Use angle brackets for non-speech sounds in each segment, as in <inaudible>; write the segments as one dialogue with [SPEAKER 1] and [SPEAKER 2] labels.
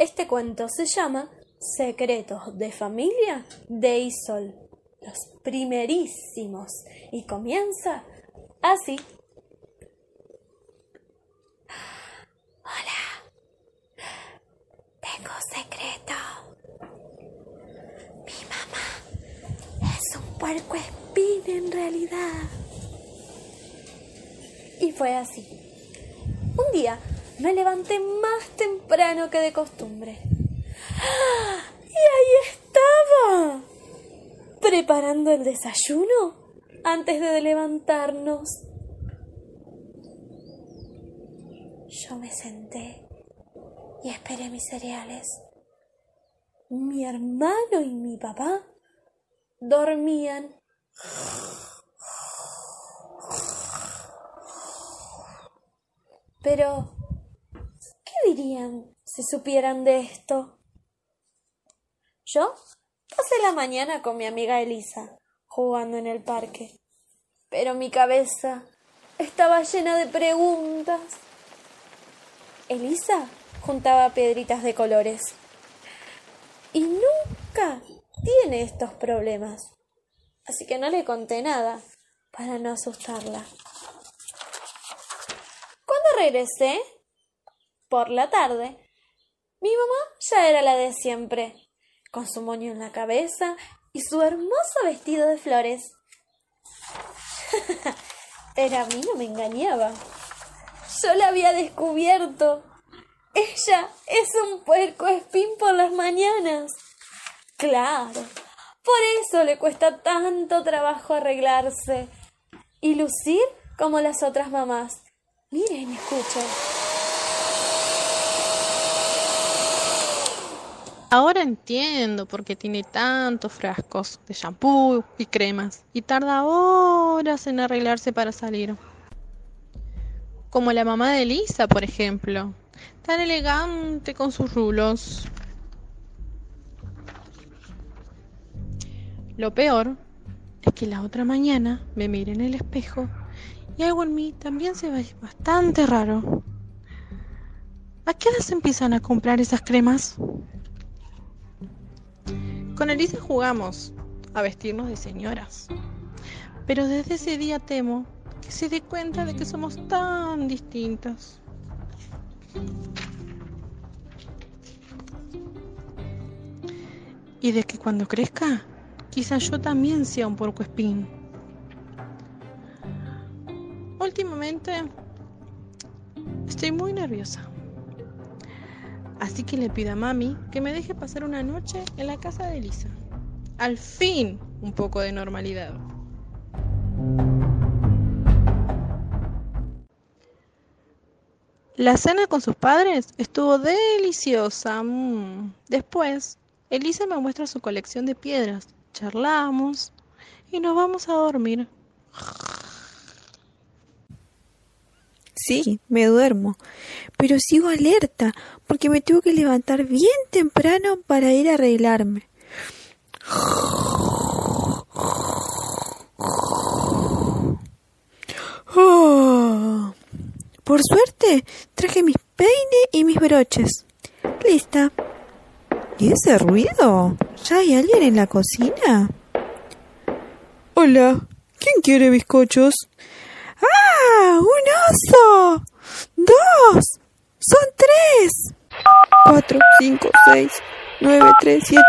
[SPEAKER 1] Este cuento se llama Secretos de familia de Isol, los primerísimos, y comienza así. Hola, tengo secreto. Mi mamá es un puerco espín en realidad. Y fue así. Un día me levanté más temprano que de costumbre. ¡Ah! Y ahí estaba, preparando el desayuno antes de levantarnos. Yo me senté y esperé mis cereales. Mi hermano y mi papá dormían. Pero ¿Qué dirían si supieran de esto? Yo pasé la mañana con mi amiga Elisa, jugando en el parque, pero mi cabeza estaba llena de preguntas. Elisa juntaba piedritas de colores y nunca tiene estos problemas, así que no le conté nada para no asustarla. Cuando regresé, por la tarde, mi mamá ya era la de siempre, con su moño en la cabeza y su hermoso vestido de flores. <laughs> Pero a mí no me engañaba. Yo la había descubierto. Ella es un puerco espín por las mañanas. Claro, por eso le cuesta tanto trabajo arreglarse y lucir como las otras mamás. Miren, escuchen.
[SPEAKER 2] Ahora entiendo por qué tiene tantos frascos de shampoo y cremas y tarda horas en arreglarse para salir. Como la mamá de Elisa, por ejemplo, tan elegante con sus rulos. Lo peor es que la otra mañana me miré en el espejo y algo en mí también se ve bastante raro. ¿A qué hora se empiezan a comprar esas cremas? Con Elisa jugamos a vestirnos de señoras. Pero desde ese día temo que se dé cuenta de que somos tan distintas. Y de que cuando crezca, quizás yo también sea un porco espín. Últimamente estoy muy nerviosa. Así que le pido a mami que me deje pasar una noche en la casa de Elisa. Al fin, un poco de normalidad. La cena con sus padres estuvo deliciosa. Mm. Después, Elisa me muestra su colección de piedras. Charlamos y nos vamos a dormir.
[SPEAKER 3] Sí, me duermo, pero sigo alerta porque me tengo que levantar bien temprano para ir a arreglarme. Oh, por suerte, traje mis peines y mis broches. Lista. ¿Y ese ruido? ¿Ya hay alguien en la cocina? Hola, ¿quién quiere bizcochos? ¡Un oso! ¡Dos! ¡Son tres! Cuatro, cinco, seis, nueve, tres, siete.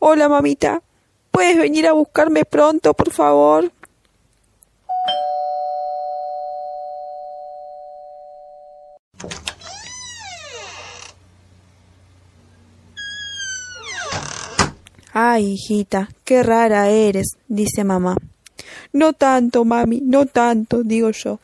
[SPEAKER 3] Hola, mamita. ¿Puedes venir a buscarme pronto, por favor? Ay, hijita, qué rara eres, dice mamá. No tanto, mami, no tanto, digo yo.